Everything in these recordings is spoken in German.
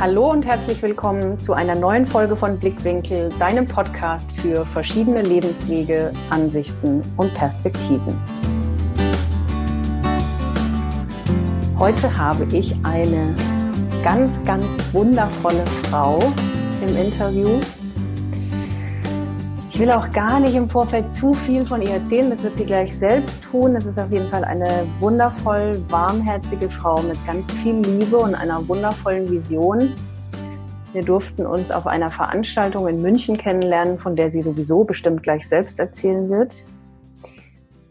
Hallo und herzlich willkommen zu einer neuen Folge von Blickwinkel, deinem Podcast für verschiedene Lebenswege, Ansichten und Perspektiven. Heute habe ich eine ganz, ganz wundervolle Frau im Interview, ich will auch gar nicht im Vorfeld zu viel von ihr erzählen. Das wird sie gleich selbst tun. Es ist auf jeden Fall eine wundervoll warmherzige Frau mit ganz viel Liebe und einer wundervollen Vision. Wir durften uns auf einer Veranstaltung in München kennenlernen, von der sie sowieso bestimmt gleich selbst erzählen wird.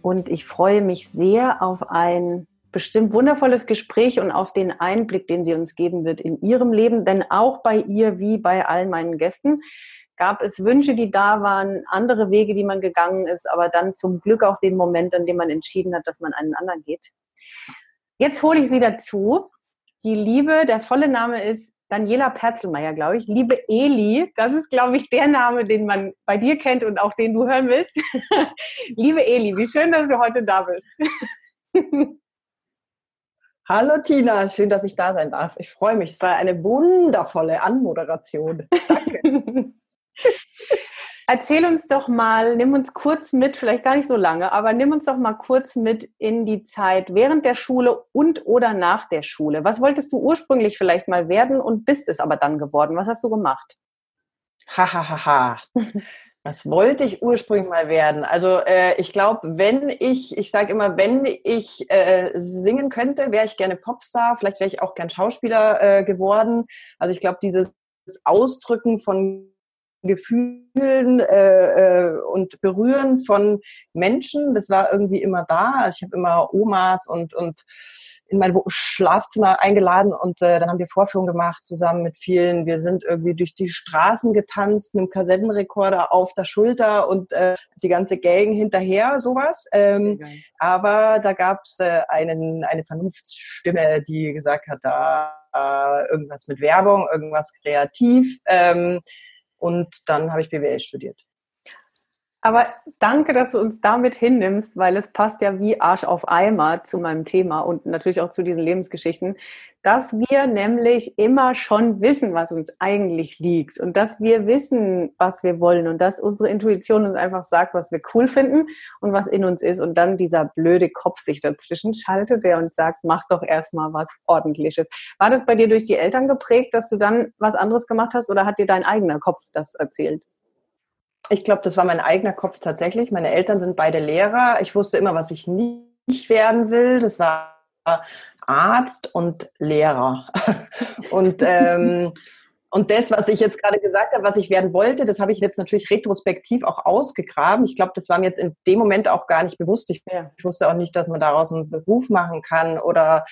Und ich freue mich sehr auf ein bestimmt wundervolles Gespräch und auf den Einblick, den sie uns geben wird in ihrem Leben, denn auch bei ihr wie bei allen meinen Gästen gab es Wünsche, die da waren, andere Wege, die man gegangen ist, aber dann zum Glück auch den Moment, an dem man entschieden hat, dass man einen anderen geht. Jetzt hole ich Sie dazu. Die Liebe, der volle Name ist Daniela Perzelmeier, glaube ich. Liebe Eli, das ist, glaube ich, der Name, den man bei dir kennt und auch den du hören willst. Liebe Eli, wie schön, dass du heute da bist. Hallo Tina, schön, dass ich da sein darf. Ich freue mich. Es war eine wundervolle Anmoderation. Danke. Erzähl uns doch mal, nimm uns kurz mit, vielleicht gar nicht so lange, aber nimm uns doch mal kurz mit in die Zeit während der Schule und oder nach der Schule. Was wolltest du ursprünglich vielleicht mal werden und bist es aber dann geworden? Was hast du gemacht? Hahaha. Ha, ha, ha. Was wollte ich ursprünglich mal werden? Also äh, ich glaube, wenn ich, ich sage immer, wenn ich äh, singen könnte, wäre ich gerne Popstar. Vielleicht wäre ich auch gern Schauspieler äh, geworden. Also ich glaube, dieses Ausdrücken von Gefühlen äh, äh, und Berühren von Menschen, das war irgendwie immer da. Also ich habe immer Omas und, und in mein Schlafzimmer eingeladen und äh, dann haben wir Vorführungen gemacht zusammen mit vielen. Wir sind irgendwie durch die Straßen getanzt mit dem Kassettenrekorder auf der Schulter und äh, die ganze Gang hinterher, sowas. Ähm, aber da gab es äh, einen, eine Vernunftsstimme, die gesagt hat, da äh, irgendwas mit Werbung, irgendwas kreativ. Ähm, und dann habe ich BWL studiert. Aber danke, dass du uns damit hinnimmst, weil es passt ja wie Arsch auf Eimer zu meinem Thema und natürlich auch zu diesen Lebensgeschichten, dass wir nämlich immer schon wissen, was uns eigentlich liegt und dass wir wissen, was wir wollen und dass unsere Intuition uns einfach sagt, was wir cool finden und was in uns ist und dann dieser blöde Kopf sich dazwischen schaltet, der uns sagt, mach doch erstmal was ordentliches. War das bei dir durch die Eltern geprägt, dass du dann was anderes gemacht hast oder hat dir dein eigener Kopf das erzählt? Ich glaube, das war mein eigener Kopf tatsächlich. Meine Eltern sind beide Lehrer. Ich wusste immer, was ich nicht werden will. Das war Arzt und Lehrer. und ähm, und das, was ich jetzt gerade gesagt habe, was ich werden wollte, das habe ich jetzt natürlich retrospektiv auch ausgegraben. Ich glaube, das war mir jetzt in dem Moment auch gar nicht bewusst. Ich, ich wusste auch nicht, dass man daraus einen Beruf machen kann oder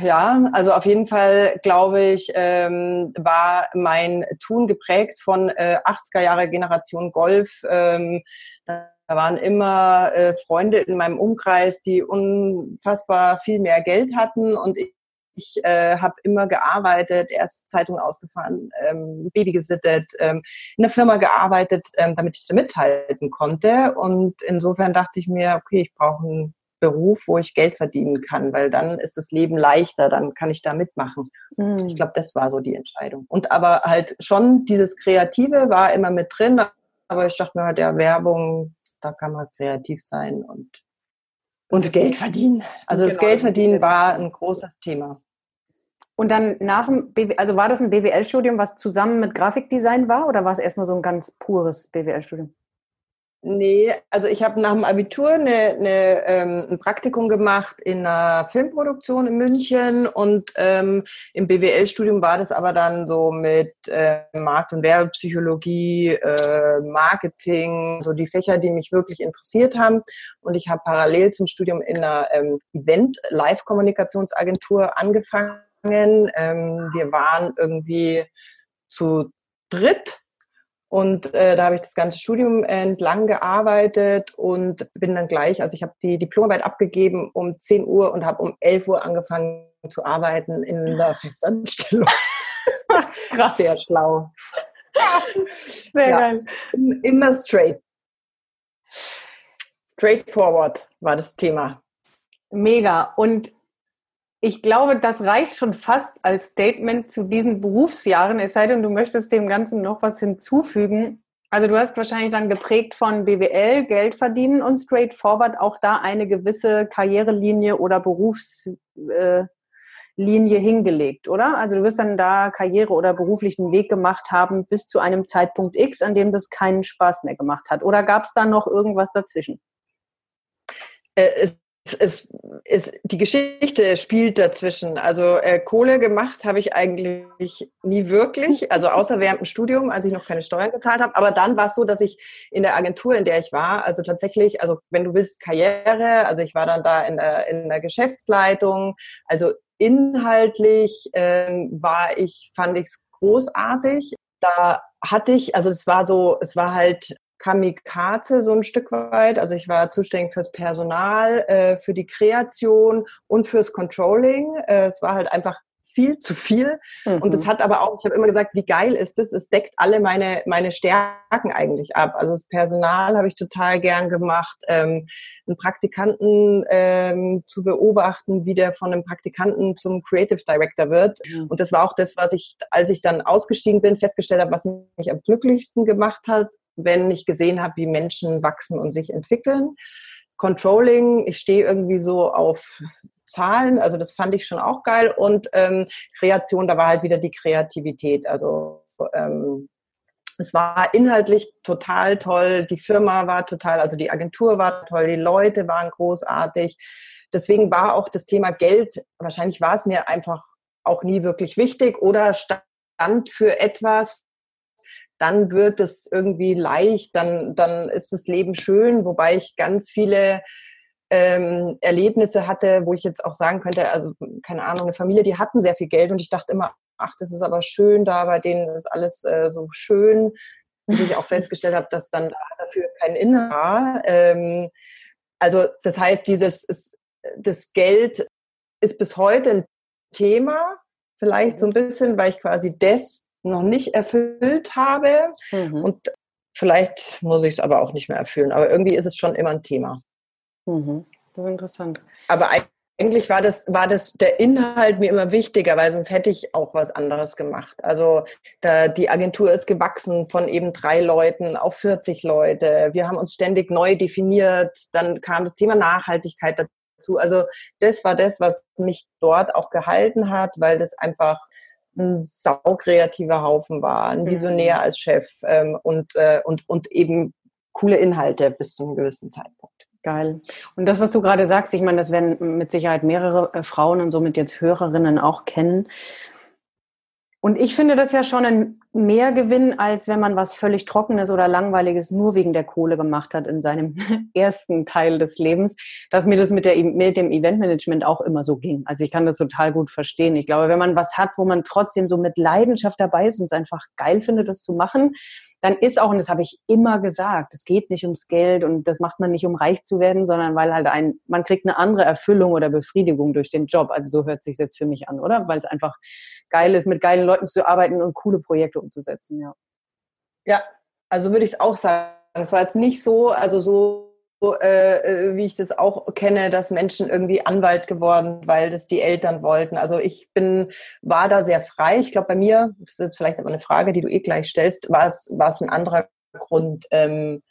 ja, also auf jeden Fall, glaube ich, ähm, war mein Tun geprägt von äh, 80er Jahre Generation Golf. Ähm, da waren immer äh, Freunde in meinem Umkreis, die unfassbar viel mehr Geld hatten und ich ich äh, habe immer gearbeitet, erst Zeitungen ausgefahren, ähm, Baby gesittet, ähm, in der Firma gearbeitet, ähm, damit ich da mithalten konnte. Und insofern dachte ich mir, okay, ich brauche einen Beruf, wo ich Geld verdienen kann, weil dann ist das Leben leichter, dann kann ich da mitmachen. Mhm. Ich glaube, das war so die Entscheidung. Und aber halt schon dieses Kreative war immer mit drin, aber ich dachte mir, der Werbung, da kann man kreativ sein und, und Geld verdienen. Also genau, das Geld verdienen war ein großes Thema. Und dann nach dem BW, also war das ein BWL-Studium, was zusammen mit Grafikdesign war oder war es erstmal so ein ganz pures BWL-Studium? Nee, also ich habe nach dem Abitur eine, eine, ähm, ein Praktikum gemacht in einer Filmproduktion in München und ähm, im BWL-Studium war das aber dann so mit äh, Markt- und Werbepsychologie, äh, Marketing, so die Fächer, die mich wirklich interessiert haben. Und ich habe parallel zum Studium in einer ähm, Event-Live-Kommunikationsagentur angefangen. Ähm, wir waren irgendwie zu dritt und äh, da habe ich das ganze Studium entlang gearbeitet und bin dann gleich, also ich habe die Diplomarbeit abgegeben um 10 Uhr und habe um 11 Uhr angefangen zu arbeiten in der Festanstellung. Krass. Sehr schlau. Sehr ja. geil. Immer straight. Straightforward war das Thema. Mega. Und ich glaube, das reicht schon fast als Statement zu diesen Berufsjahren, es sei denn, du möchtest dem Ganzen noch was hinzufügen. Also du hast wahrscheinlich dann geprägt von BWL, Geld verdienen und straightforward auch da eine gewisse Karrierelinie oder Berufslinie äh, hingelegt, oder? Also du wirst dann da Karriere oder beruflichen Weg gemacht haben bis zu einem Zeitpunkt X, an dem das keinen Spaß mehr gemacht hat. Oder gab es da noch irgendwas dazwischen? Äh, es es, es, die Geschichte spielt dazwischen. Also äh, Kohle gemacht habe ich eigentlich nie wirklich, also außer während dem Studium, als ich noch keine Steuern gezahlt habe. Aber dann war es so, dass ich in der Agentur, in der ich war, also tatsächlich, also wenn du willst, Karriere, also ich war dann da in der, in der Geschäftsleitung, also inhaltlich ähm, war ich, fand ich es großartig. Da hatte ich, also es war so, es war halt Kamikaze so ein Stück weit. Also ich war zuständig fürs Personal, äh, für die Kreation und fürs Controlling. Äh, es war halt einfach viel zu viel. Mhm. Und es hat aber auch, ich habe immer gesagt, wie geil ist es? Es deckt alle meine, meine Stärken eigentlich ab. Also das Personal habe ich total gern gemacht, ähm, einen Praktikanten ähm, zu beobachten, wie der von einem Praktikanten zum Creative Director wird. Mhm. Und das war auch das, was ich, als ich dann ausgestiegen bin, festgestellt habe, was mich am glücklichsten gemacht hat, wenn ich gesehen habe, wie Menschen wachsen und sich entwickeln. Controlling, ich stehe irgendwie so auf Zahlen, also das fand ich schon auch geil. Und ähm, Kreation, da war halt wieder die Kreativität. Also ähm, es war inhaltlich total toll, die Firma war total, also die Agentur war toll, die Leute waren großartig. Deswegen war auch das Thema Geld, wahrscheinlich war es mir einfach auch nie wirklich wichtig oder stand für etwas, dann wird es irgendwie leicht, dann, dann ist das Leben schön, wobei ich ganz viele ähm, Erlebnisse hatte, wo ich jetzt auch sagen könnte, also keine Ahnung, eine Familie, die hatten sehr viel Geld und ich dachte immer, ach, das ist aber schön da, bei denen ist alles äh, so schön, bis ich auch festgestellt habe, dass dann dafür kein Inhalt war. Ähm, also das heißt, dieses ist, das Geld ist bis heute ein Thema, vielleicht so ein bisschen, weil ich quasi das noch nicht erfüllt habe. Mhm. Und vielleicht muss ich es aber auch nicht mehr erfüllen. Aber irgendwie ist es schon immer ein Thema. Mhm. Das ist interessant. Aber eigentlich war das, war das der Inhalt mir immer wichtiger, weil sonst hätte ich auch was anderes gemacht. Also da, die Agentur ist gewachsen von eben drei Leuten auf 40 Leute. Wir haben uns ständig neu definiert. Dann kam das Thema Nachhaltigkeit dazu. Also das war das, was mich dort auch gehalten hat, weil das einfach ein saukreativer Haufen war, ein Visionär mhm. als Chef ähm, und, äh, und, und eben coole Inhalte bis zu einem gewissen Zeitpunkt. Geil. Und das, was du gerade sagst, ich meine, das werden mit Sicherheit mehrere äh, Frauen und somit jetzt Hörerinnen auch kennen. Und ich finde das ja schon ein Mehrgewinn, als wenn man was völlig Trockenes oder Langweiliges nur wegen der Kohle gemacht hat in seinem ersten Teil des Lebens, dass mir das mit, der, mit dem Eventmanagement auch immer so ging. Also ich kann das total gut verstehen. Ich glaube, wenn man was hat, wo man trotzdem so mit Leidenschaft dabei ist und es einfach geil findet, das zu machen, dann ist auch, und das habe ich immer gesagt, es geht nicht ums Geld und das macht man nicht, um reich zu werden, sondern weil halt ein, man kriegt eine andere Erfüllung oder Befriedigung durch den Job. Also so hört sich jetzt für mich an, oder? Weil es einfach geil ist, mit geilen Leuten zu arbeiten und coole Projekte umzusetzen, ja. Ja, also würde ich es auch sagen. Es war jetzt nicht so, also so äh, äh, wie ich das auch kenne, dass Menschen irgendwie Anwalt geworden, weil das die Eltern wollten. Also ich bin, war da sehr frei. Ich glaube, bei mir, das ist jetzt vielleicht aber eine Frage, die du eh gleich stellst, war es, war es ein anderer Grund. Ähm,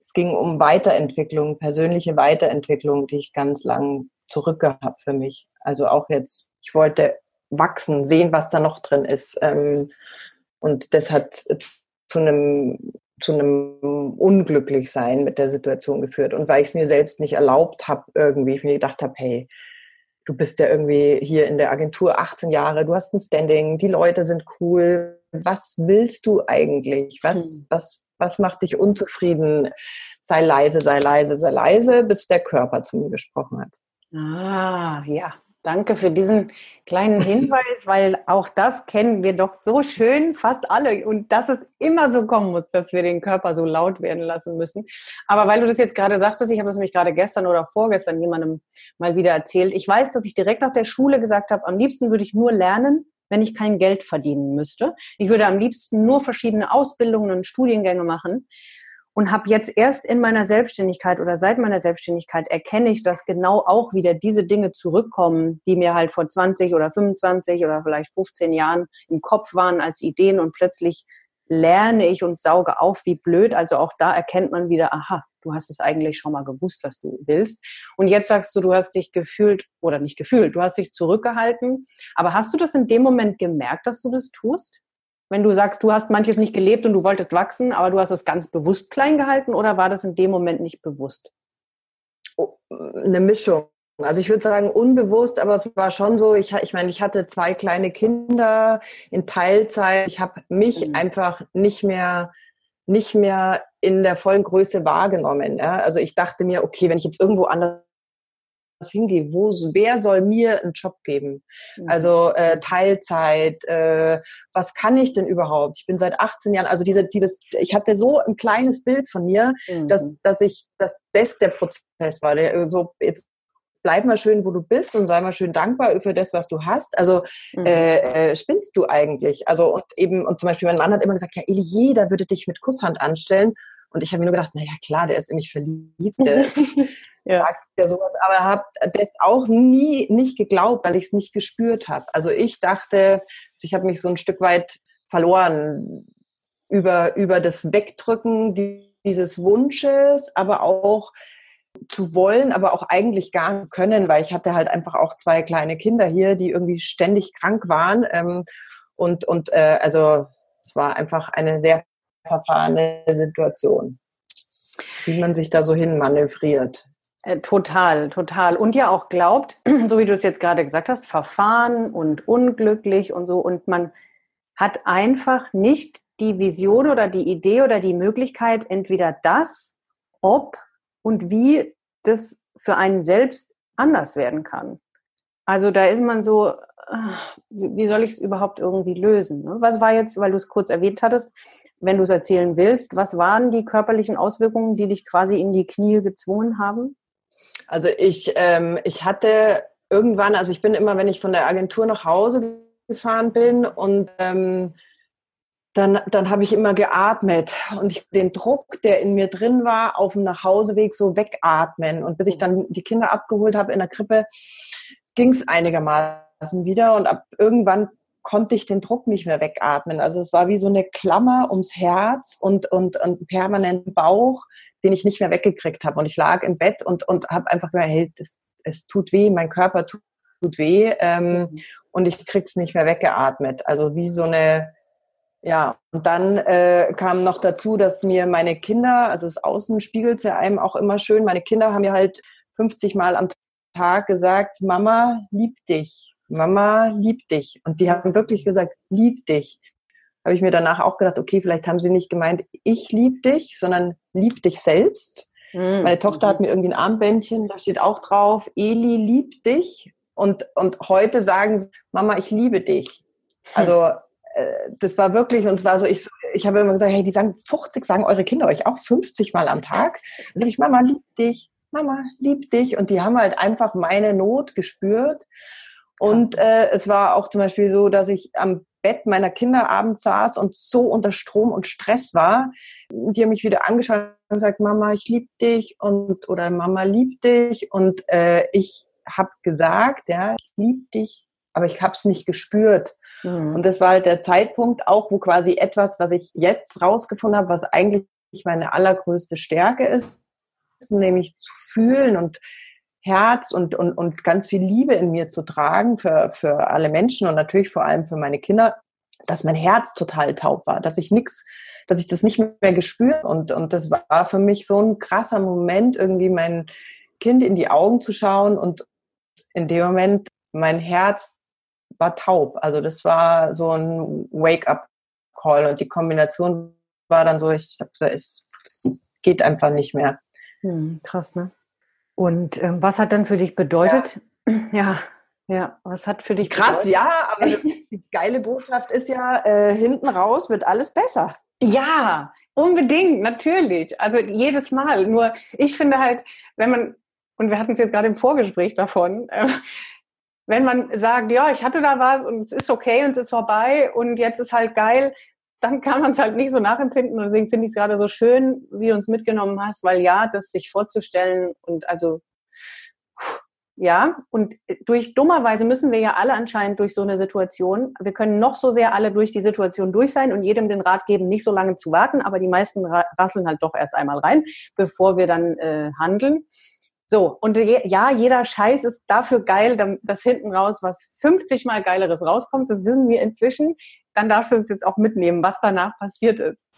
es ging um Weiterentwicklung, persönliche Weiterentwicklung, die ich ganz lang zurückgehabt für mich. Also auch jetzt, ich wollte wachsen, sehen, was da noch drin ist. Ähm, und das hat zu einem zu einem Unglücklichsein mit der Situation geführt. Und weil ich es mir selbst nicht erlaubt habe, irgendwie, ich mir gedacht habe, hey, du bist ja irgendwie hier in der Agentur 18 Jahre, du hast ein Standing, die Leute sind cool. Was willst du eigentlich? Was, hm. was, was macht dich unzufrieden? Sei leise, sei leise, sei leise, bis der Körper zu mir gesprochen hat. Ah, ja. Danke für diesen kleinen Hinweis, weil auch das kennen wir doch so schön, fast alle. Und dass es immer so kommen muss, dass wir den Körper so laut werden lassen müssen. Aber weil du das jetzt gerade sagtest, ich habe es nämlich gerade gestern oder vorgestern jemandem mal wieder erzählt. Ich weiß, dass ich direkt nach der Schule gesagt habe, am liebsten würde ich nur lernen, wenn ich kein Geld verdienen müsste. Ich würde am liebsten nur verschiedene Ausbildungen und Studiengänge machen. Und habe jetzt erst in meiner Selbstständigkeit oder seit meiner Selbstständigkeit erkenne ich, dass genau auch wieder diese Dinge zurückkommen, die mir halt vor 20 oder 25 oder vielleicht 15 Jahren im Kopf waren als Ideen und plötzlich lerne ich und sauge auf, wie blöd. Also auch da erkennt man wieder, aha, du hast es eigentlich schon mal gewusst, was du willst. Und jetzt sagst du, du hast dich gefühlt oder nicht gefühlt, du hast dich zurückgehalten. Aber hast du das in dem Moment gemerkt, dass du das tust? Wenn du sagst, du hast manches nicht gelebt und du wolltest wachsen, aber du hast es ganz bewusst klein gehalten oder war das in dem Moment nicht bewusst? Oh, eine Mischung. Also ich würde sagen unbewusst, aber es war schon so, ich, ich meine, ich hatte zwei kleine Kinder in Teilzeit. Ich habe mich mhm. einfach nicht mehr, nicht mehr in der vollen Größe wahrgenommen. Ja? Also ich dachte mir, okay, wenn ich jetzt irgendwo anders hingehe, wo, wer soll mir einen Job geben? Mhm. Also äh, Teilzeit, äh, was kann ich denn überhaupt? Ich bin seit 18 Jahren, also diese, dieses, ich hatte so ein kleines Bild von mir, mhm. dass, dass ich, dass das der Prozess war. Der, so, jetzt bleib mal schön, wo du bist und sei mal schön dankbar für das, was du hast. Also mhm. äh, äh, spinnst du eigentlich? Also und eben, und zum Beispiel mein Mann hat immer gesagt, ja, Eli, jeder würde dich mit Kusshand anstellen. Und ich habe mir nur gedacht, naja, klar, der ist in mich verliebt, der ja. sagt ja sowas, aber habe das auch nie nicht geglaubt, weil ich es nicht gespürt habe. Also ich dachte, also ich habe mich so ein Stück weit verloren über, über das Wegdrücken dieses Wunsches, aber auch zu wollen, aber auch eigentlich gar nicht können, weil ich hatte halt einfach auch zwei kleine Kinder hier, die irgendwie ständig krank waren. Ähm, und und äh, also es war einfach eine sehr verfahrene Situation, wie man sich da so hin manövriert. Äh, total, total. Und ja auch glaubt, so wie du es jetzt gerade gesagt hast, verfahren und unglücklich und so. Und man hat einfach nicht die Vision oder die Idee oder die Möglichkeit, entweder das, ob und wie das für einen selbst anders werden kann. Also da ist man so, ah, wie soll ich es überhaupt irgendwie lösen? Ne? Was war jetzt, weil du es kurz erwähnt hattest, wenn du es erzählen willst, was waren die körperlichen Auswirkungen, die dich quasi in die Knie gezwungen haben? Also ich, ähm, ich hatte irgendwann, also ich bin immer, wenn ich von der Agentur nach Hause gefahren bin und ähm, dann, dann habe ich immer geatmet und ich den Druck, der in mir drin war, auf dem Nachhauseweg so wegatmen. Und bis ich dann die Kinder abgeholt habe in der Krippe, ging es einigermaßen wieder und ab irgendwann konnte ich den Druck nicht mehr wegatmen. Also es war wie so eine Klammer ums Herz und, und, und permanenten Bauch, den ich nicht mehr weggekriegt habe. Und ich lag im Bett und, und habe einfach gedacht, hey, das, es tut weh, mein Körper tut, tut weh ähm, mhm. und ich krieg's nicht mehr weggeatmet. Also wie so eine, ja, und dann äh, kam noch dazu, dass mir meine Kinder, also das Außen spiegelt ja einem auch immer schön, meine Kinder haben mir halt 50 Mal am Tag gesagt, Mama liebt dich, Mama liebt dich. Und die haben wirklich gesagt, lieb dich habe ich mir danach auch gedacht, okay, vielleicht haben sie nicht gemeint, ich liebe dich, sondern lieb dich selbst. Mhm. Meine Tochter hat mir irgendwie ein Armbändchen, da steht auch drauf, Eli liebt dich. Und, und heute sagen sie, Mama, ich liebe dich. Also äh, das war wirklich, und zwar so, ich, ich habe immer gesagt, hey, die sagen 50, sagen eure Kinder euch auch 50 Mal am Tag. Da sage ich, Mama, lieb dich, Mama, lieb dich. Und die haben halt einfach meine Not gespürt. Und äh, es war auch zum Beispiel so, dass ich am Bett meiner Kinder abends saß und so unter Strom und Stress war. Die haben mich wieder angeschaut und gesagt, Mama, ich liebe dich und oder Mama liebt dich und äh, ich habe gesagt, ja, ich liebe dich, aber ich habe es nicht gespürt. Mhm. Und das war halt der Zeitpunkt auch, wo quasi etwas, was ich jetzt rausgefunden habe, was eigentlich meine allergrößte Stärke ist, nämlich zu fühlen und Herz und, und, und ganz viel Liebe in mir zu tragen für, für alle Menschen und natürlich vor allem für meine Kinder, dass mein Herz total taub war, dass ich nichts, dass ich das nicht mehr gespürt und, und das war für mich so ein krasser Moment, irgendwie mein Kind in die Augen zu schauen und in dem Moment mein Herz war taub. Also das war so ein Wake-up-Call und die Kombination war dann so, ich dachte, es geht einfach nicht mehr. Hm, krass, ne? Und ähm, was hat dann für dich bedeutet? Ja. ja. ja, was hat für dich Krass, bedeutet? ja, aber das, die geile Botschaft ist ja, äh, hinten raus wird alles besser. Ja, unbedingt, natürlich. Also jedes Mal. Nur ich finde halt, wenn man, und wir hatten es jetzt gerade im Vorgespräch davon, äh, wenn man sagt, ja, ich hatte da was und es ist okay und es ist vorbei und jetzt ist halt geil, dann kann man es halt nicht so nachempfinden. Und deswegen finde ich es gerade so schön, wie du uns mitgenommen hast, weil ja, das sich vorzustellen und also ja, und durch dummerweise müssen wir ja alle anscheinend durch so eine Situation. Wir können noch so sehr alle durch die Situation durch sein und jedem den Rat geben, nicht so lange zu warten, aber die meisten rasseln halt doch erst einmal rein, bevor wir dann äh, handeln. So, und ja, jeder Scheiß ist dafür geil, dass hinten raus was 50 mal geileres rauskommt. Das wissen wir inzwischen. Dann darfst du uns jetzt auch mitnehmen, was danach passiert ist.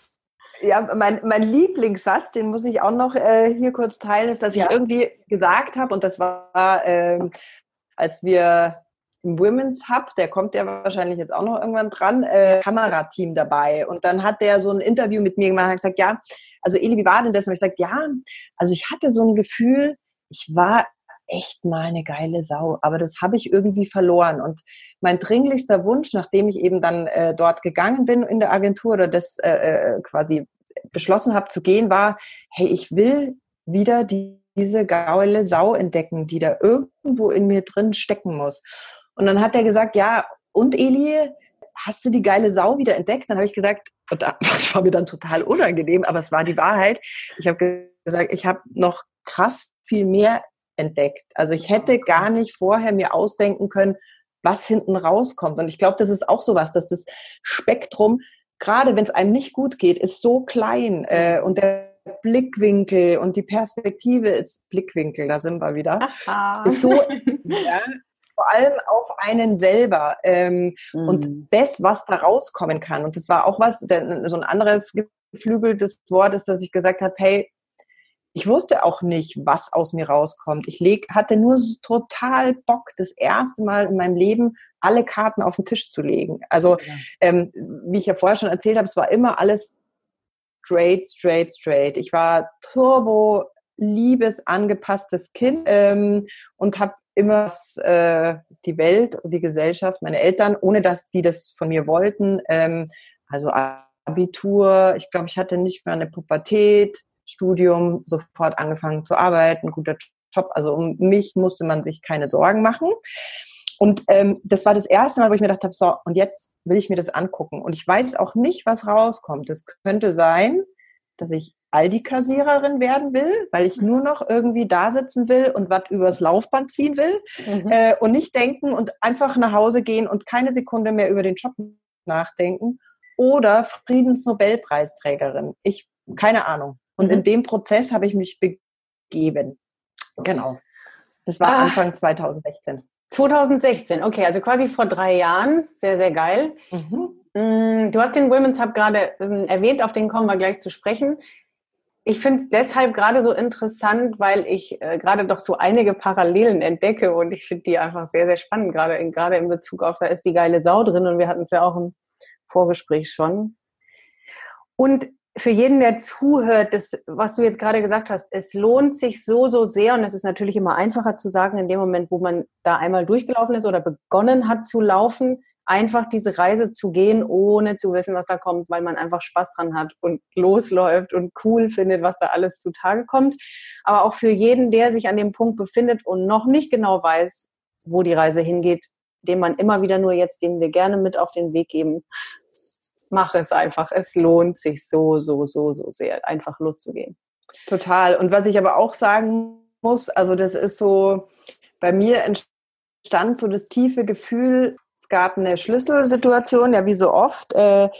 Ja, mein, mein Lieblingssatz, den muss ich auch noch äh, hier kurz teilen, ist, dass ja. ich irgendwie gesagt habe, und das war, ähm, als wir im Women's Hub, der kommt ja wahrscheinlich jetzt auch noch irgendwann dran, äh, Kamerateam dabei. Und dann hat der so ein Interview mit mir gemacht, hat gesagt, ja, also Eli, wie war denn das? Und ich gesagt, ja, also ich hatte so ein Gefühl, ich war echt mal eine geile Sau, aber das habe ich irgendwie verloren. Und mein dringlichster Wunsch, nachdem ich eben dann äh, dort gegangen bin in der Agentur oder das äh, äh quasi beschlossen habe zu gehen, war, hey, ich will wieder die, diese geile Sau entdecken, die da irgendwo in mir drin stecken muss. Und dann hat er gesagt, ja, und Eli, hast du die geile Sau wieder entdeckt? Dann habe ich gesagt, das war mir dann total unangenehm, aber es war die Wahrheit. Ich habe gesagt, ich habe noch krass viel mehr entdeckt. Also ich hätte gar nicht vorher mir ausdenken können, was hinten rauskommt. Und ich glaube, das ist auch so was, dass das Spektrum, gerade wenn es einem nicht gut geht, ist so klein äh, und der Blickwinkel und die Perspektive ist Blickwinkel, da sind wir wieder, Aha. ist so ja, vor allem auf einen selber ähm, mhm. und das, was da rauskommen kann. Und das war auch was, so ein anderes geflügeltes Wort ist, dass ich gesagt habe, hey, ich wusste auch nicht, was aus mir rauskommt. Ich leg, hatte nur total Bock, das erste Mal in meinem Leben alle Karten auf den Tisch zu legen. Also, ja. ähm, wie ich ja vorher schon erzählt habe, es war immer alles straight, straight, straight. Ich war turbo liebes, angepasstes Kind ähm, und habe immer äh, die Welt und die Gesellschaft, meine Eltern, ohne dass die das von mir wollten, ähm, also Abitur, ich glaube, ich hatte nicht mehr eine Pubertät, Studium sofort angefangen zu arbeiten, guter Job. Also um mich musste man sich keine Sorgen machen. Und ähm, das war das erste Mal, wo ich mir gedacht habe, so, und jetzt will ich mir das angucken. Und ich weiß auch nicht, was rauskommt. Es könnte sein, dass ich Aldi-Kassiererin werden will, weil ich nur noch irgendwie da sitzen will und was übers Laufband ziehen will mhm. äh, und nicht denken und einfach nach Hause gehen und keine Sekunde mehr über den Job nachdenken. Oder Friedensnobelpreisträgerin. Ich, keine Ahnung. Und mhm. in dem Prozess habe ich mich begeben. Genau. Das war ah. Anfang 2016. 2016, okay, also quasi vor drei Jahren. Sehr, sehr geil. Mhm. Mm, du hast den Women's Hub gerade ähm, erwähnt, auf den kommen wir gleich zu sprechen. Ich finde es deshalb gerade so interessant, weil ich äh, gerade doch so einige Parallelen entdecke und ich finde die einfach sehr, sehr spannend, gerade in, gerade in Bezug auf, da ist die geile Sau drin und wir hatten es ja auch im Vorgespräch schon. Und für jeden, der zuhört, das, was du jetzt gerade gesagt hast, es lohnt sich so, so sehr und es ist natürlich immer einfacher zu sagen, in dem Moment, wo man da einmal durchgelaufen ist oder begonnen hat zu laufen, einfach diese Reise zu gehen, ohne zu wissen, was da kommt, weil man einfach Spaß dran hat und losläuft und cool findet, was da alles zutage kommt. Aber auch für jeden, der sich an dem Punkt befindet und noch nicht genau weiß, wo die Reise hingeht, dem man immer wieder nur jetzt, dem wir gerne mit auf den Weg geben, mach es einfach. Es lohnt sich so, so, so, so sehr, einfach loszugehen. Total. Und was ich aber auch sagen muss, also das ist so, bei mir entstand so das tiefe Gefühl, es gab eine Schlüsselsituation, ja wie so oft. Äh,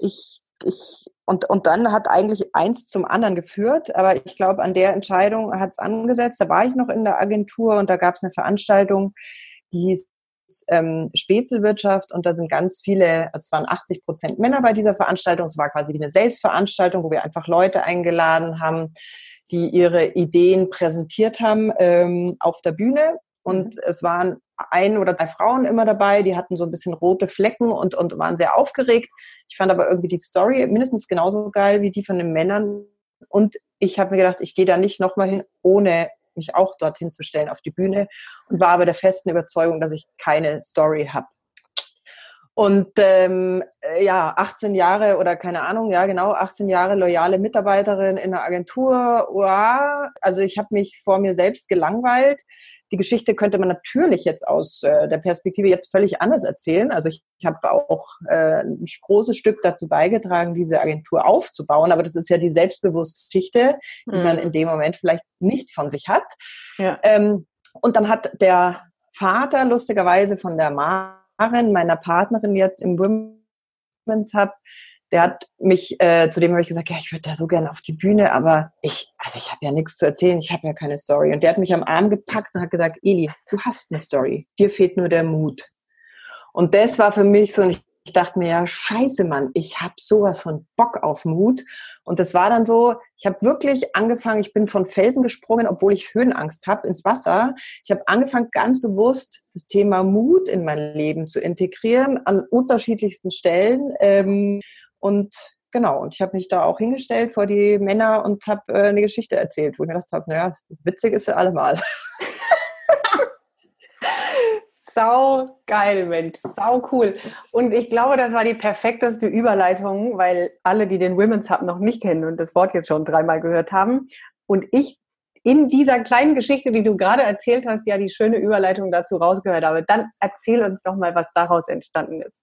ich, ich, und, und dann hat eigentlich eins zum anderen geführt. Aber ich glaube, an der Entscheidung hat es angesetzt. Da war ich noch in der Agentur und da gab es eine Veranstaltung, die hieß ähm, Spätzelwirtschaft und da sind ganz viele, also es waren 80 Prozent Männer bei dieser Veranstaltung. Es war quasi wie eine Selbstveranstaltung, wo wir einfach Leute eingeladen haben, die ihre Ideen präsentiert haben ähm, auf der Bühne. Und mhm. es waren ein oder drei Frauen immer dabei, die hatten so ein bisschen rote Flecken und, und waren sehr aufgeregt. Ich fand aber irgendwie die Story mindestens genauso geil wie die von den Männern. Und ich habe mir gedacht, ich gehe da nicht nochmal hin, ohne mich auch dorthin zu stellen auf die Bühne und war aber der festen Überzeugung, dass ich keine Story habe. Und ähm, äh, ja, 18 Jahre oder keine Ahnung, ja genau, 18 Jahre loyale Mitarbeiterin in der Agentur. Wow. Also ich habe mich vor mir selbst gelangweilt. Die Geschichte könnte man natürlich jetzt aus äh, der Perspektive jetzt völlig anders erzählen. Also ich, ich habe auch äh, ein großes Stück dazu beigetragen, diese Agentur aufzubauen. Aber das ist ja die selbstbewusste Geschichte, die mhm. man in dem Moment vielleicht nicht von sich hat. Ja. Ähm, und dann hat der Vater lustigerweise von der Maren, meiner Partnerin jetzt im Women's Hub, der hat mich, äh, zu dem habe ich gesagt, ja, ich würde da so gerne auf die Bühne, aber ich, also ich habe ja nichts zu erzählen, ich habe ja keine Story. Und der hat mich am Arm gepackt und hat gesagt, Eli, du hast eine Story, dir fehlt nur der Mut. Und das war für mich so, und ich dachte mir ja, scheiße Mann, ich habe sowas von Bock auf Mut. Und das war dann so, ich habe wirklich angefangen, ich bin von Felsen gesprungen, obwohl ich Höhenangst habe, ins Wasser. Ich habe angefangen, ganz bewusst das Thema Mut in mein Leben zu integrieren, an unterschiedlichsten Stellen. Ähm, und genau, und ich habe mich da auch hingestellt vor die Männer und habe äh, eine Geschichte erzählt, wo ich mir gedacht habe, naja, witzig ist sie allemal. sau geil, Mensch, sau cool. Und ich glaube, das war die perfekteste Überleitung, weil alle, die den Women's Hub noch nicht kennen und das Wort jetzt schon dreimal gehört haben und ich in dieser kleinen Geschichte, die du gerade erzählt hast, ja die schöne Überleitung dazu rausgehört habe, dann erzähl uns doch mal, was daraus entstanden ist.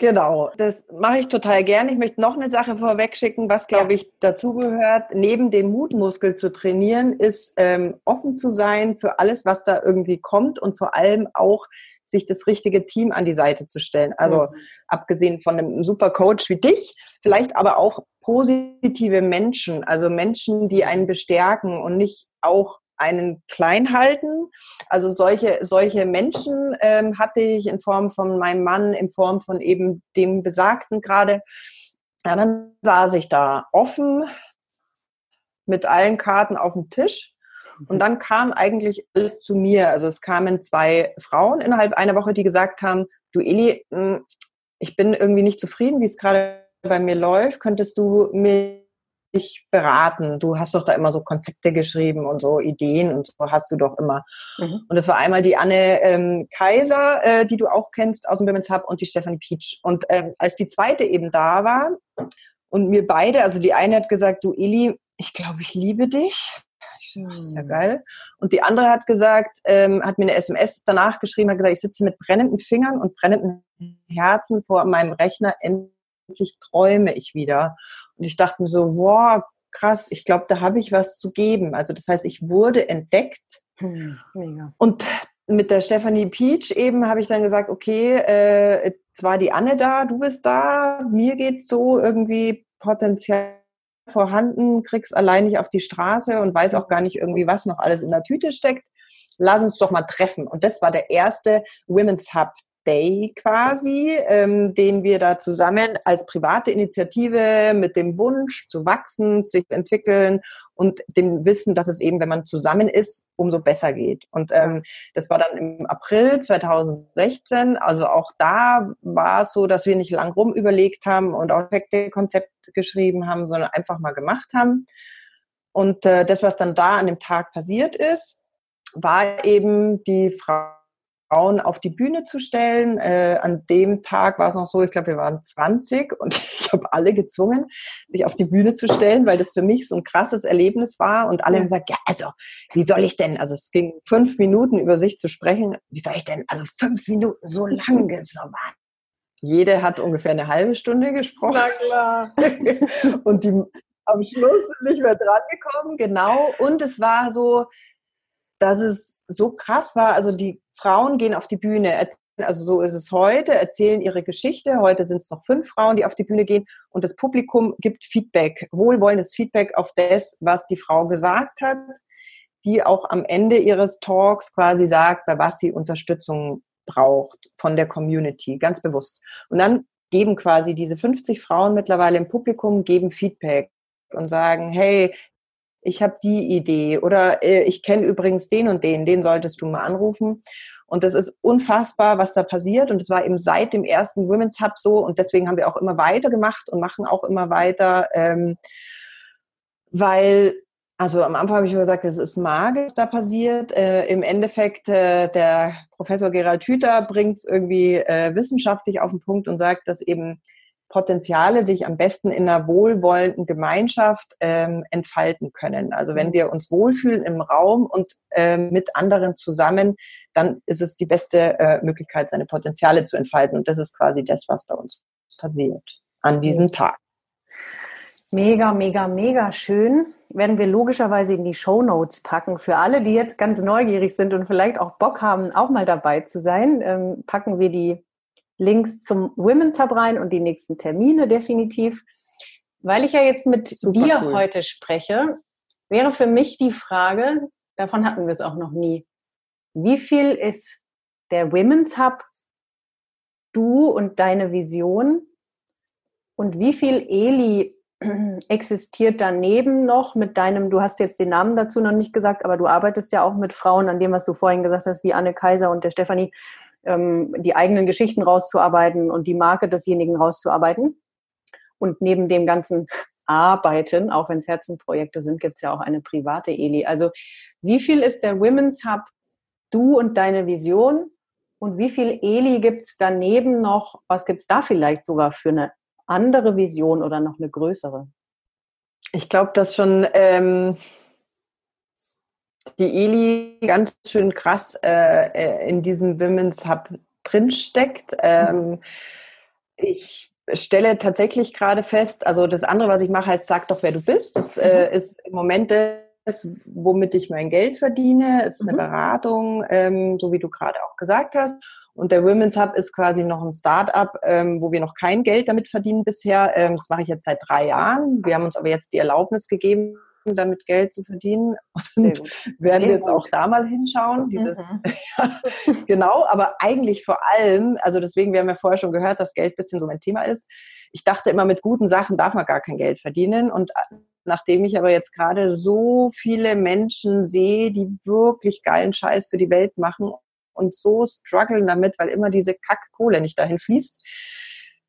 Genau, das mache ich total gerne. Ich möchte noch eine Sache vorwegschicken, was, glaube ich, dazugehört. Neben dem Mutmuskel zu trainieren, ist ähm, offen zu sein für alles, was da irgendwie kommt und vor allem auch sich das richtige Team an die Seite zu stellen. Also mhm. abgesehen von einem super Coach wie dich, vielleicht aber auch positive Menschen, also Menschen, die einen bestärken und nicht auch einen klein halten. Also solche, solche Menschen ähm, hatte ich in Form von meinem Mann, in Form von eben dem Besagten gerade. Ja, dann saß ich da offen mit allen Karten auf dem Tisch. Und dann kam eigentlich alles zu mir. Also es kamen zwei Frauen innerhalb einer Woche, die gesagt haben, du Eli, hm, ich bin irgendwie nicht zufrieden, wie es gerade bei mir läuft. Könntest du mir dich beraten? Du hast doch da immer so Konzepte geschrieben und so Ideen und so hast du doch immer. Mhm. Und das war einmal die Anne ähm, Kaiser, äh, die du auch kennst aus dem Women's Hub und die Stephanie Peach. Und ähm, als die zweite eben da war und mir beide, also die eine hat gesagt, du Eli, ich glaube, ich liebe dich. Ich so, das ist ja mhm. geil. Und die andere hat gesagt, ähm, hat mir eine SMS danach geschrieben, hat gesagt, ich sitze mit brennenden Fingern und brennenden Herzen vor meinem Rechner endlich träume ich wieder. Und ich dachte mir so, wow, krass, ich glaube, da habe ich was zu geben. Also das heißt, ich wurde entdeckt. Hm. Und mit der Stephanie Peach eben habe ich dann gesagt, okay, äh, zwar die Anne da, du bist da, mir geht's so irgendwie potenziell vorhanden, krieg's allein nicht auf die Straße und weiß auch gar nicht irgendwie, was noch alles in der Tüte steckt. Lass uns doch mal treffen. Und das war der erste Women's Hub Day quasi, ähm, den wir da zusammen als private Initiative mit dem Wunsch zu wachsen, sich entwickeln und dem Wissen, dass es eben, wenn man zusammen ist, umso besser geht. Und ähm, das war dann im April 2016. Also auch da war es so, dass wir nicht lang rum überlegt haben und auch perfekte Konzept geschrieben haben, sondern einfach mal gemacht haben. Und äh, das, was dann da an dem Tag passiert ist, war eben die Frage, Frauen auf die Bühne zu stellen. Äh, an dem Tag war es noch so, ich glaube, wir waren 20 und ich habe alle gezwungen, sich auf die Bühne zu stellen, weil das für mich so ein krasses Erlebnis war. Und alle haben gesagt, ja, also, wie soll ich denn, also es ging fünf Minuten über sich zu sprechen, wie soll ich denn, also fünf Minuten so lang so jede hat ungefähr eine halbe Stunde gesprochen. Na klar. und die am Schluss nicht mehr dran gekommen, genau. Und es war so, dass es so krass war. Also die Frauen gehen auf die Bühne, also so ist es heute, erzählen ihre Geschichte. Heute sind es noch fünf Frauen, die auf die Bühne gehen und das Publikum gibt Feedback, wohlwollendes Feedback auf das, was die Frau gesagt hat, die auch am Ende ihres Talks quasi sagt, bei was sie Unterstützung braucht von der Community, ganz bewusst. Und dann geben quasi diese 50 Frauen mittlerweile im Publikum, geben Feedback und sagen, hey, ich habe die Idee oder äh, ich kenne übrigens den und den, den solltest du mal anrufen. Und das ist unfassbar, was da passiert. Und es war eben seit dem ersten Women's Hub so. Und deswegen haben wir auch immer weiter gemacht und machen auch immer weiter, ähm, weil Also am Anfang habe ich gesagt, es ist magisch, was da passiert. Äh, Im Endeffekt, äh, der Professor Gerald Hüther bringt es irgendwie äh, wissenschaftlich auf den Punkt und sagt, dass eben Potenziale sich am besten in einer wohlwollenden Gemeinschaft ähm, entfalten können. Also wenn mhm. wir uns wohlfühlen im Raum und ähm, mit anderen zusammen, dann ist es die beste äh, Möglichkeit, seine Potenziale zu entfalten. Und das ist quasi das, was bei uns passiert an diesem Tag. Mega, mega, mega schön. Werden wir logischerweise in die Show Notes packen. Für alle, die jetzt ganz neugierig sind und vielleicht auch Bock haben, auch mal dabei zu sein, ähm, packen wir die Links zum Women's Hub rein und die nächsten Termine definitiv. Weil ich ja jetzt mit Super dir cool. heute spreche, wäre für mich die Frage, davon hatten wir es auch noch nie, wie viel ist der Women's Hub du und deine Vision und wie viel Eli existiert daneben noch mit deinem, du hast jetzt den Namen dazu noch nicht gesagt, aber du arbeitest ja auch mit Frauen an dem, was du vorhin gesagt hast, wie Anne Kaiser und der Stefanie, ähm, die eigenen Geschichten rauszuarbeiten und die Marke desjenigen rauszuarbeiten. Und neben dem ganzen Arbeiten, auch wenn es Herzenprojekte sind, gibt es ja auch eine private Eli. Also wie viel ist der Women's Hub du und deine Vision? Und wie viel Eli gibt es daneben noch? Was gibt es da vielleicht sogar für eine andere Vision oder noch eine größere? Ich glaube, dass schon ähm, die Eli ganz schön krass äh, äh, in diesem Women's Hub drinsteckt. Ähm, ich stelle tatsächlich gerade fest, also das andere, was ich mache, heißt, sag doch, wer du bist. Das äh, mhm. ist im Moment das, womit ich mein Geld verdiene. Es ist eine mhm. Beratung, ähm, so wie du gerade auch gesagt hast. Und der Women's Hub ist quasi noch ein Start-up, ähm, wo wir noch kein Geld damit verdienen bisher. Ähm, das mache ich jetzt seit drei Jahren. Wir haben uns aber jetzt die Erlaubnis gegeben, damit Geld zu verdienen. Und werden wir jetzt auch da mal hinschauen. Dieses, mhm. genau, aber eigentlich vor allem, also deswegen, wir haben ja vorher schon gehört, dass Geld ein bisschen so mein Thema ist. Ich dachte immer, mit guten Sachen darf man gar kein Geld verdienen. Und äh, nachdem ich aber jetzt gerade so viele Menschen sehe, die wirklich geilen Scheiß für die Welt machen und so strugglen damit, weil immer diese Kackkohle nicht dahin fließt,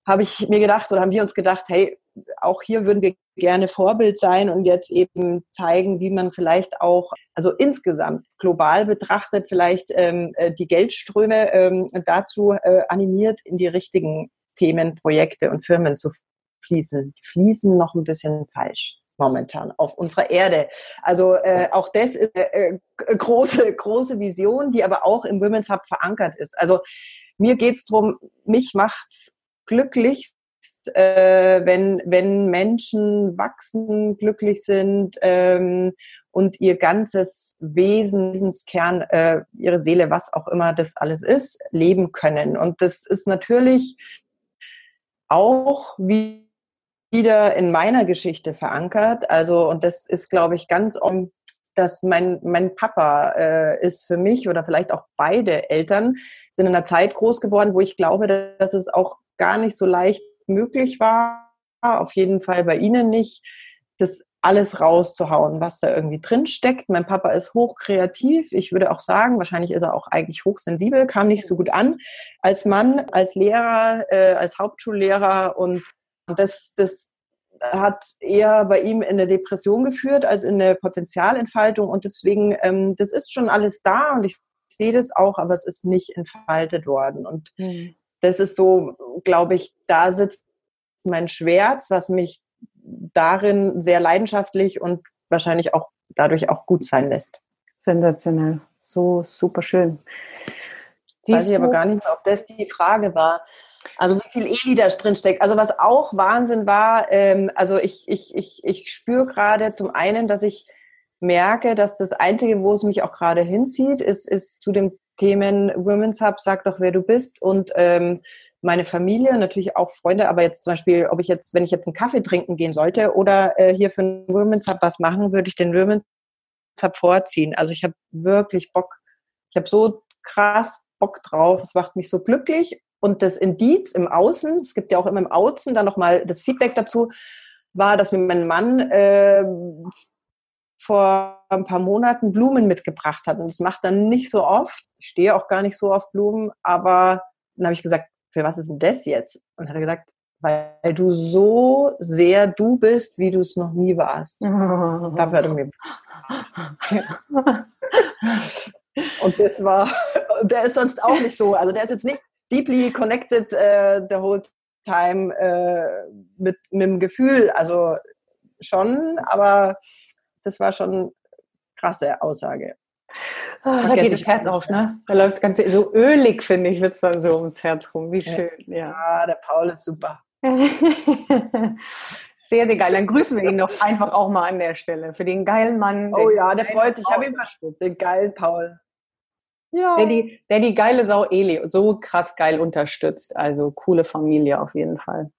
habe ich mir gedacht oder haben wir uns gedacht, hey, auch hier würden wir gerne Vorbild sein und jetzt eben zeigen, wie man vielleicht auch, also insgesamt global betrachtet, vielleicht ähm, äh, die Geldströme ähm, dazu äh, animiert, in die richtigen Themen, Projekte und Firmen zu fließen. Die fließen noch ein bisschen falsch momentan auf unserer Erde. Also äh, auch das ist eine äh, große, große Vision, die aber auch im Women's Hub verankert ist. Also mir geht's drum, mich macht's glücklich, äh, wenn, wenn Menschen wachsen, glücklich sind ähm, und ihr ganzes Wesen, Wesenskern, äh, ihre Seele, was auch immer das alles ist, leben können. Und das ist natürlich auch wie wieder in meiner Geschichte verankert. Also, und das ist, glaube ich, ganz um, dass mein, mein Papa äh, ist für mich oder vielleicht auch beide Eltern sind in einer Zeit groß geworden, wo ich glaube, dass es auch gar nicht so leicht möglich war, auf jeden Fall bei Ihnen nicht, das alles rauszuhauen, was da irgendwie drin steckt. Mein Papa ist hochkreativ. Ich würde auch sagen, wahrscheinlich ist er auch eigentlich hochsensibel, kam nicht so gut an als Mann, als Lehrer, äh, als Hauptschullehrer und das, das hat eher bei ihm in eine Depression geführt als in eine Potenzialentfaltung und deswegen, ähm, das ist schon alles da und ich sehe das auch, aber es ist nicht entfaltet worden und mhm. Das ist so, glaube ich, da sitzt mein Schwert, was mich darin sehr leidenschaftlich und wahrscheinlich auch dadurch auch gut sein lässt. Sensationell, so super schön. Siehst Weiß ich aber gar nicht mehr, ob das die Frage war. Also wie viel Eli da drin steckt. Also was auch Wahnsinn war, ähm, also ich, ich, ich, ich spüre gerade zum einen, dass ich merke, dass das Einzige, wo es mich auch gerade hinzieht, ist, ist zu dem Themen Women's Hub, sag doch, wer du bist und ähm, meine Familie, natürlich auch Freunde, aber jetzt zum Beispiel, ob ich jetzt, wenn ich jetzt einen Kaffee trinken gehen sollte oder äh, hier für einen Women's Hub was machen, würde ich den Women's Hub vorziehen. Also ich habe wirklich Bock. Ich habe so krass Bock drauf. Es macht mich so glücklich und das Indiz im Außen, es gibt ja auch immer im Außen dann nochmal das Feedback dazu, war, dass mir mein Mann äh, vor ein paar Monaten Blumen mitgebracht hat. Und das macht er nicht so oft. Ich stehe auch gar nicht so auf Blumen, aber dann habe ich gesagt, für was ist denn das jetzt? Und hat er gesagt, weil du so sehr du bist, wie du es noch nie warst. Dafür hat er mir. Und das war, der ist sonst auch nicht so. Also der ist jetzt nicht deeply connected uh, the whole time uh, mit, mit dem Gefühl. Also schon, aber das war schon eine krasse Aussage. Oh, da geht das Herz auf, ne? Da läuft das Ganze so ölig, finde ich, wird es dann so ums Herz rum. Wie schön, ja. Ja, der Paul ist super. sehr, sehr geil. Dann grüßen wir ihn doch einfach auch mal an der Stelle. Für den geilen Mann. Oh ja, der freut sich. Ich habe ihn verstutzt. Den geilen Paul. Ja. Der die, der die geile Sau Eli so krass geil unterstützt. Also coole Familie auf jeden Fall.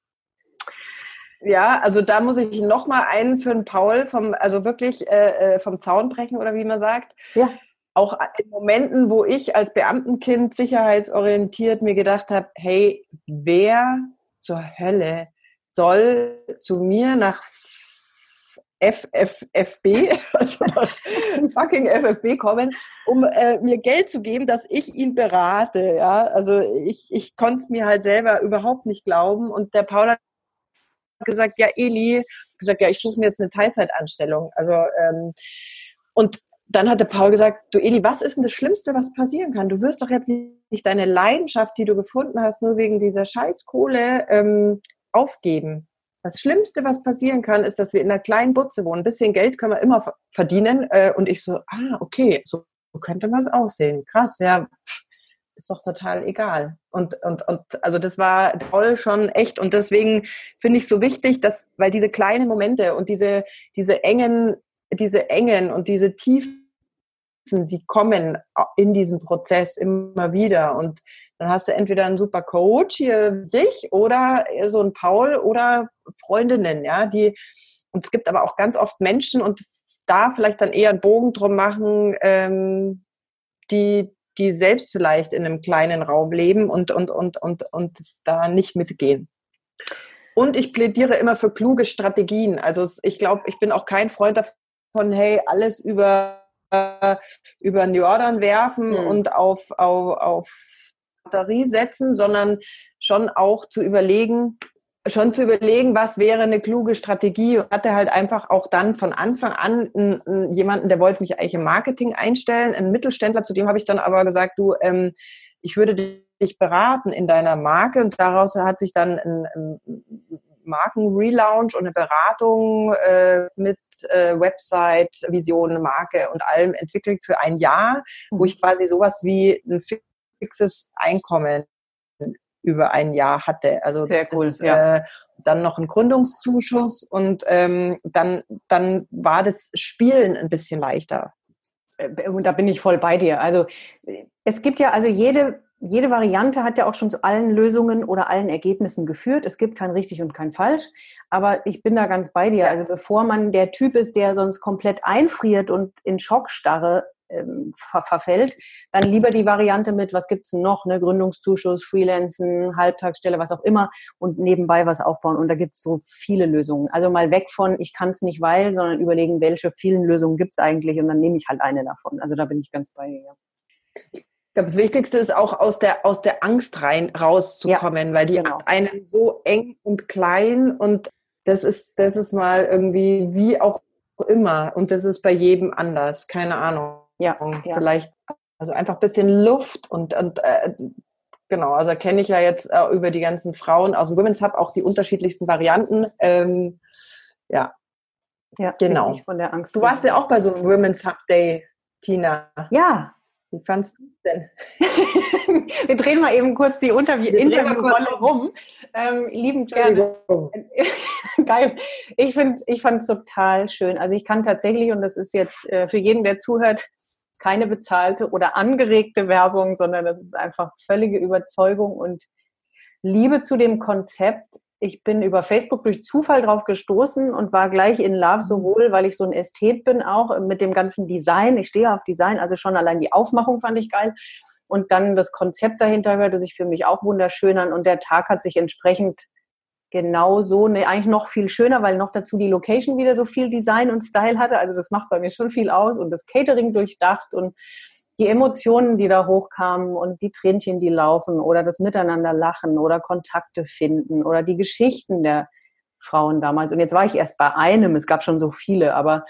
Ja, also da muss ich noch mal einen für den Paul vom, also wirklich äh, äh, vom Zaun brechen oder wie man sagt. Ja. Auch in Momenten, wo ich als Beamtenkind sicherheitsorientiert mir gedacht habe, hey, wer zur Hölle soll zu mir nach FFFB, also nach fucking FFB kommen, um äh, mir Geld zu geben, dass ich ihn berate. Ja, also ich, ich konnte es mir halt selber überhaupt nicht glauben. Und der Paul hat gesagt, ja, Eli, gesagt, ja, ich suche mir jetzt eine Teilzeitanstellung. Also ähm, und dann hatte Paul gesagt, du Eli, was ist denn das Schlimmste, was passieren kann? Du wirst doch jetzt nicht deine Leidenschaft, die du gefunden hast, nur wegen dieser Scheißkohle ähm, aufgeben. Das Schlimmste, was passieren kann, ist, dass wir in einer kleinen Butze wohnen. Ein bisschen Geld können wir immer verdienen. Äh, und ich so, ah, okay, so könnte man es aussehen. Krass, ja, ist doch total egal. Und, und, und also das war toll schon echt. Und deswegen finde ich so wichtig, dass, weil diese kleinen Momente und diese, diese engen, diese engen und diese tiefen, die kommen in diesem Prozess immer wieder. Und dann hast du entweder einen super Coach hier dich oder so einen Paul oder Freundinnen, ja, die, und es gibt aber auch ganz oft Menschen und da vielleicht dann eher einen Bogen drum machen, ähm, die, die selbst vielleicht in einem kleinen Raum leben und, und, und, und, und da nicht mitgehen. Und ich plädiere immer für kluge Strategien. Also ich glaube, ich bin auch kein Freund davon, hey, alles über, über den Jordan werfen mhm. und auf, auf, auf Batterie setzen, sondern schon auch zu überlegen, schon zu überlegen, was wäre eine kluge Strategie. Und hatte halt einfach auch dann von Anfang an einen, jemanden, der wollte mich eigentlich im Marketing einstellen, einen Mittelständler, zu dem habe ich dann aber gesagt, du, ähm, ich würde dich beraten in deiner Marke und daraus hat sich dann ein, ein Marken-Relaunch und eine Beratung äh, mit äh, Website, Vision, Marke und allem entwickelt für ein Jahr, wo ich quasi sowas wie ein fixes Einkommen über ein Jahr hatte. Also Sehr cool, das, ja. äh, dann noch ein Gründungszuschuss und ähm, dann, dann war das Spielen ein bisschen leichter. Äh, und da bin ich voll bei dir. Also es gibt ja, also jede, jede Variante hat ja auch schon zu allen Lösungen oder allen Ergebnissen geführt. Es gibt kein richtig und kein falsch. Aber ich bin da ganz bei dir. Also bevor man der Typ ist, der sonst komplett einfriert und in Schockstarre ähm, ver verfällt, dann lieber die Variante mit, was gibt's noch, ne? Gründungszuschuss, Freelancen, Halbtagsstelle, was auch immer und nebenbei was aufbauen. Und da gibt's so viele Lösungen. Also mal weg von, ich kann es nicht weil, sondern überlegen, welche vielen Lösungen gibt's eigentlich und dann nehme ich halt eine davon. Also da bin ich ganz bei dir. Ich glaube, das Wichtigste ist auch aus der, aus der Angst rein rauszukommen, ja, weil die genau. einen so eng und klein und das ist, das ist mal irgendwie wie auch immer und das ist bei jedem anders, keine Ahnung. Ja, ja. Vielleicht, also einfach ein bisschen Luft und, und äh, genau, also kenne ich ja jetzt äh, über die ganzen Frauen aus dem Women's Hub auch die unterschiedlichsten Varianten. Ähm, ja. Ja, genau. Von der Angst du warst ja auch bei so einem Women's Hub Day, Tina. Ja. Wie fandest du denn? Wir drehen mal eben kurz die Interview Interviewrolle rum. Ähm, lieben gerne. Geil. Ich, ich fand es total schön. Also ich kann tatsächlich, und das ist jetzt äh, für jeden, der zuhört, keine bezahlte oder angeregte Werbung, sondern das ist einfach völlige Überzeugung und Liebe zu dem Konzept. Ich bin über Facebook durch Zufall drauf gestoßen und war gleich in Love, mhm. sowohl weil ich so ein Ästhet bin, auch mit dem ganzen Design. Ich stehe auf Design, also schon allein die Aufmachung fand ich geil. Und dann das Konzept dahinter hörte sich für mich auch wunderschön an und der Tag hat sich entsprechend genau so, ne, eigentlich noch viel schöner, weil noch dazu die Location wieder so viel Design und Style hatte. Also das macht bei mir schon viel aus und das Catering durchdacht und die Emotionen, die da hochkamen und die Tränchen, die laufen oder das Miteinander lachen oder Kontakte finden oder die Geschichten der Frauen damals. Und jetzt war ich erst bei einem, es gab schon so viele, aber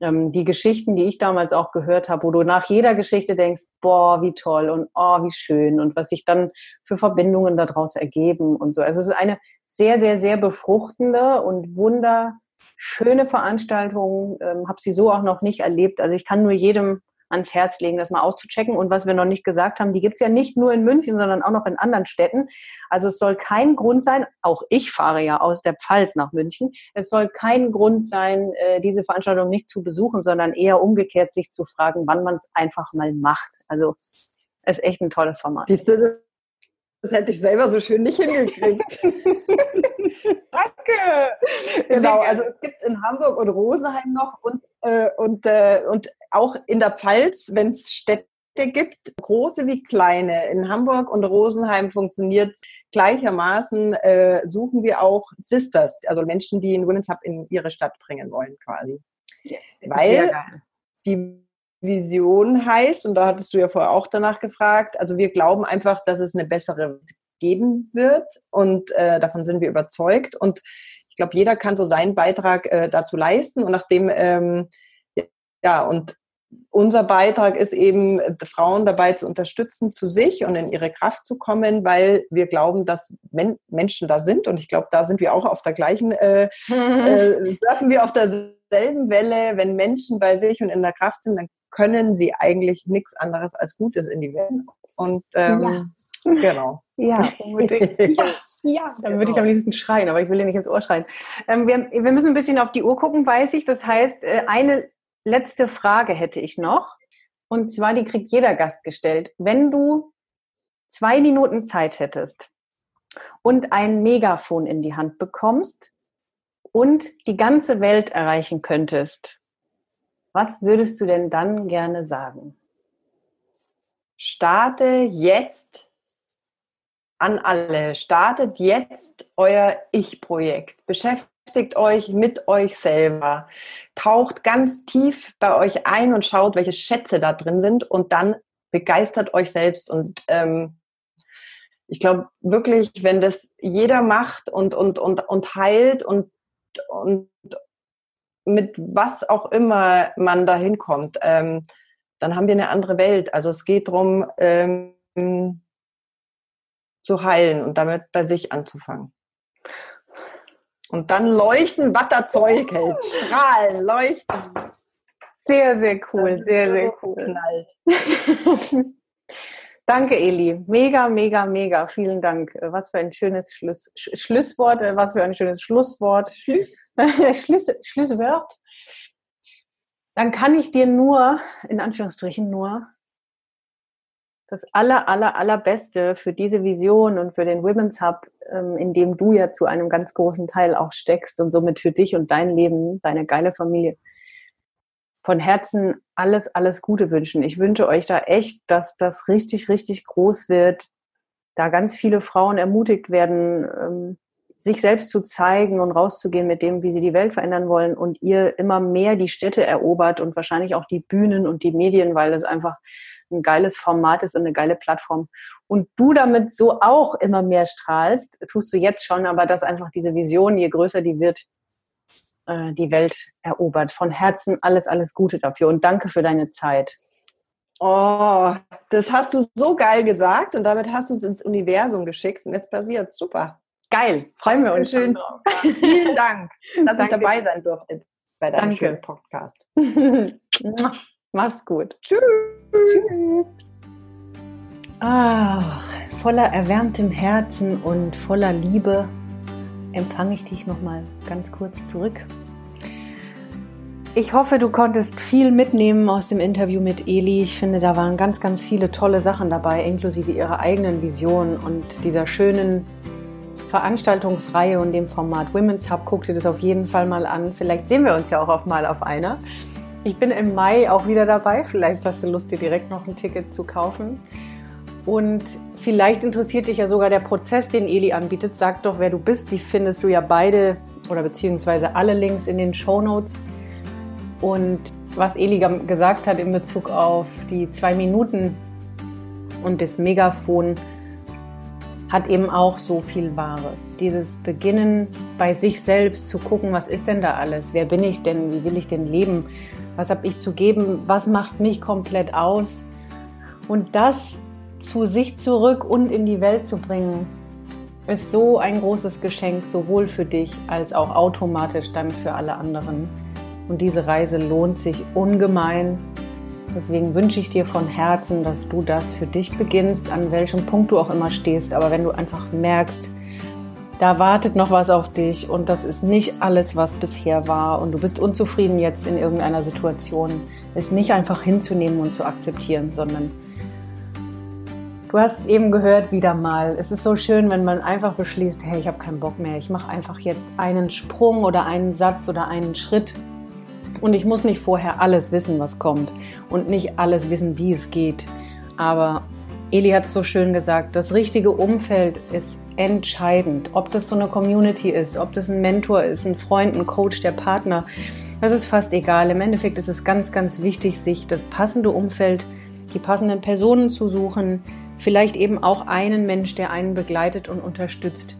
ähm, die Geschichten, die ich damals auch gehört habe, wo du nach jeder Geschichte denkst, boah, wie toll und oh, wie schön und was sich dann für Verbindungen daraus ergeben und so. Also es ist eine sehr, sehr, sehr befruchtende und wunderschöne Veranstaltung. Ähm, habe sie so auch noch nicht erlebt. Also ich kann nur jedem ans Herz legen, das mal auszuchecken. Und was wir noch nicht gesagt haben, die gibt's ja nicht nur in München, sondern auch noch in anderen Städten. Also es soll kein Grund sein, auch ich fahre ja aus der Pfalz nach München, es soll kein Grund sein, äh, diese Veranstaltung nicht zu besuchen, sondern eher umgekehrt sich zu fragen, wann man es einfach mal macht. Also es ist echt ein tolles Format. Siehst du, das hätte ich selber so schön nicht hingekriegt. Danke. Genau, also es gibt es in Hamburg und Rosenheim noch und, äh, und, äh, und auch in der Pfalz, wenn es Städte gibt, große wie kleine. In Hamburg und Rosenheim funktioniert es gleichermaßen. Äh, suchen wir auch Sisters, also Menschen, die einen Women's Hub in ihre Stadt bringen wollen, quasi. Ja, Weil die Vision heißt, und da hattest du ja vorher auch danach gefragt, also wir glauben einfach, dass es eine bessere geben wird und äh, davon sind wir überzeugt. Und ich glaube, jeder kann so seinen Beitrag äh, dazu leisten. Und nachdem, ähm, ja, und unser Beitrag ist eben, Frauen dabei zu unterstützen, zu sich und in ihre Kraft zu kommen, weil wir glauben, dass Men Menschen da sind. Und ich glaube, da sind wir auch auf der gleichen, äh, äh, surfen wir auf derselben Welle. Wenn Menschen bei sich und in der Kraft sind, dann können sie eigentlich nichts anderes als Gutes in die Welt. Und ähm, ja. genau. Ja, unbedingt. ja, ja, dann genau. würde ich am liebsten schreien, aber ich will dir nicht ins Ohr schreien. Ähm, wir, wir, müssen ein bisschen auf die Uhr gucken, weiß ich. Das heißt, äh, eine letzte Frage hätte ich noch. Und zwar, die kriegt jeder Gast gestellt. Wenn du zwei Minuten Zeit hättest und ein Megafon in die Hand bekommst und die ganze Welt erreichen könntest, was würdest du denn dann gerne sagen? Starte jetzt an alle. Startet jetzt euer Ich-Projekt. Beschäftigt euch mit euch selber. Taucht ganz tief bei euch ein und schaut, welche Schätze da drin sind und dann begeistert euch selbst. Und ähm, ich glaube wirklich, wenn das jeder macht und, und, und, und heilt und, und, mit was auch immer man da hinkommt, ähm, dann haben wir eine andere Welt. Also es geht darum, ähm, zu heilen und damit bei sich anzufangen. Und dann leuchten, was das Zeug hält. Strahlen, leuchten. Sehr, sehr cool, sehr, sehr cool. Danke, Eli. Mega, mega, mega. Vielen Dank. Was für ein schönes Schluss, Schlusswort, was für ein schönes Schlusswort. Schluss, Schlusswort. Dann kann ich dir nur, in Anführungsstrichen nur, das aller, aller, allerbeste für diese Vision und für den Women's Hub, ähm, in dem du ja zu einem ganz großen Teil auch steckst und somit für dich und dein Leben, deine geile Familie, von Herzen alles, alles Gute wünschen. Ich wünsche euch da echt, dass das richtig, richtig groß wird, da ganz viele Frauen ermutigt werden, ähm, sich selbst zu zeigen und rauszugehen mit dem, wie sie die Welt verändern wollen und ihr immer mehr die Städte erobert und wahrscheinlich auch die Bühnen und die Medien, weil es einfach ein geiles Format ist und eine geile Plattform. Und du damit so auch immer mehr strahlst, tust du jetzt schon, aber dass einfach diese Vision, je größer die wird, äh, die Welt erobert. Von Herzen alles, alles Gute dafür und danke für deine Zeit. Oh, das hast du so geil gesagt und damit hast du es ins Universum geschickt und jetzt passiert. Super. Geil, freuen wir uns schön. Vielen Dank, dass ich dabei sein durfte bei deinem Danke. schönen Podcast. Mach's gut. Tschüss. Tschüss. Ach, voller erwärmtem Herzen und voller Liebe empfange ich dich nochmal ganz kurz zurück. Ich hoffe, du konntest viel mitnehmen aus dem Interview mit Eli. Ich finde, da waren ganz, ganz viele tolle Sachen dabei, inklusive ihrer eigenen Vision und dieser schönen Veranstaltungsreihe und dem Format Women's Hub. Guck dir das auf jeden Fall mal an. Vielleicht sehen wir uns ja auch mal auf einer. Ich bin im Mai auch wieder dabei. Vielleicht hast du Lust, dir direkt noch ein Ticket zu kaufen. Und vielleicht interessiert dich ja sogar der Prozess, den Eli anbietet. Sag doch, wer du bist. Die findest du ja beide oder beziehungsweise alle Links in den Show Notes. Und was Eli gesagt hat in Bezug auf die zwei Minuten und das Megafon, hat eben auch so viel Wahres. Dieses Beginnen bei sich selbst zu gucken, was ist denn da alles? Wer bin ich denn? Wie will ich denn leben? Was habe ich zu geben? Was macht mich komplett aus? Und das zu sich zurück und in die Welt zu bringen, ist so ein großes Geschenk, sowohl für dich als auch automatisch dann für alle anderen. Und diese Reise lohnt sich ungemein. Deswegen wünsche ich dir von Herzen, dass du das für dich beginnst, an welchem Punkt du auch immer stehst. Aber wenn du einfach merkst, da wartet noch was auf dich und das ist nicht alles, was bisher war und du bist unzufrieden jetzt in irgendeiner Situation, es nicht einfach hinzunehmen und zu akzeptieren, sondern Du hast es eben gehört wieder mal. Es ist so schön, wenn man einfach beschließt, hey, ich habe keinen Bock mehr. Ich mache einfach jetzt einen Sprung oder einen Satz oder einen Schritt. Und ich muss nicht vorher alles wissen, was kommt und nicht alles wissen, wie es geht. Aber Eli hat so schön gesagt, das richtige Umfeld ist entscheidend. Ob das so eine Community ist, ob das ein Mentor ist, ein Freund, ein Coach, der Partner, das ist fast egal. Im Endeffekt ist es ganz, ganz wichtig, sich das passende Umfeld, die passenden Personen zu suchen, Vielleicht eben auch einen Mensch, der einen begleitet und unterstützt,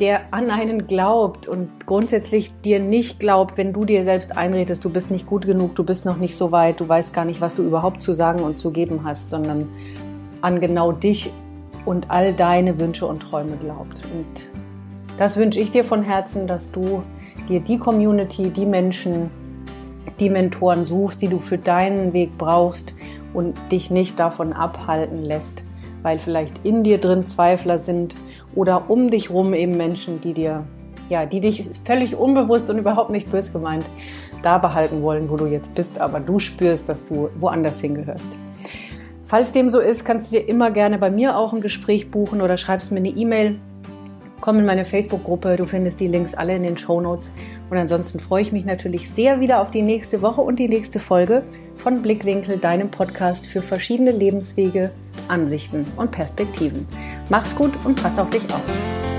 der an einen glaubt und grundsätzlich dir nicht glaubt, wenn du dir selbst einredest, du bist nicht gut genug, du bist noch nicht so weit, du weißt gar nicht, was du überhaupt zu sagen und zu geben hast, sondern an genau dich und all deine Wünsche und Träume glaubt. Und das wünsche ich dir von Herzen, dass du dir die Community, die Menschen, die Mentoren suchst, die du für deinen Weg brauchst und dich nicht davon abhalten lässt, weil vielleicht in dir drin Zweifler sind oder um dich rum eben Menschen, die dir, ja, die dich völlig unbewusst und überhaupt nicht bös gemeint da behalten wollen, wo du jetzt bist, aber du spürst, dass du woanders hingehörst. Falls dem so ist, kannst du dir immer gerne bei mir auch ein Gespräch buchen oder schreibst mir eine E-Mail Komm in meine Facebook-Gruppe, du findest die Links alle in den Show Notes. Und ansonsten freue ich mich natürlich sehr wieder auf die nächste Woche und die nächste Folge von Blickwinkel, deinem Podcast für verschiedene Lebenswege, Ansichten und Perspektiven. Mach's gut und pass auf dich auf.